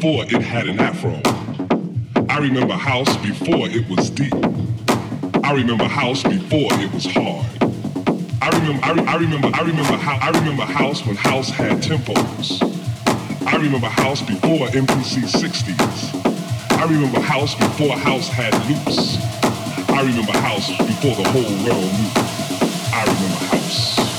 Before it had an afro. I remember house before it was deep. I remember house before it was hard. I remember, I, I remember, I remember how, I remember house when house had tempos. I remember house before MPC 60s. I remember house before house had loops. I remember house before the whole world knew. I remember house.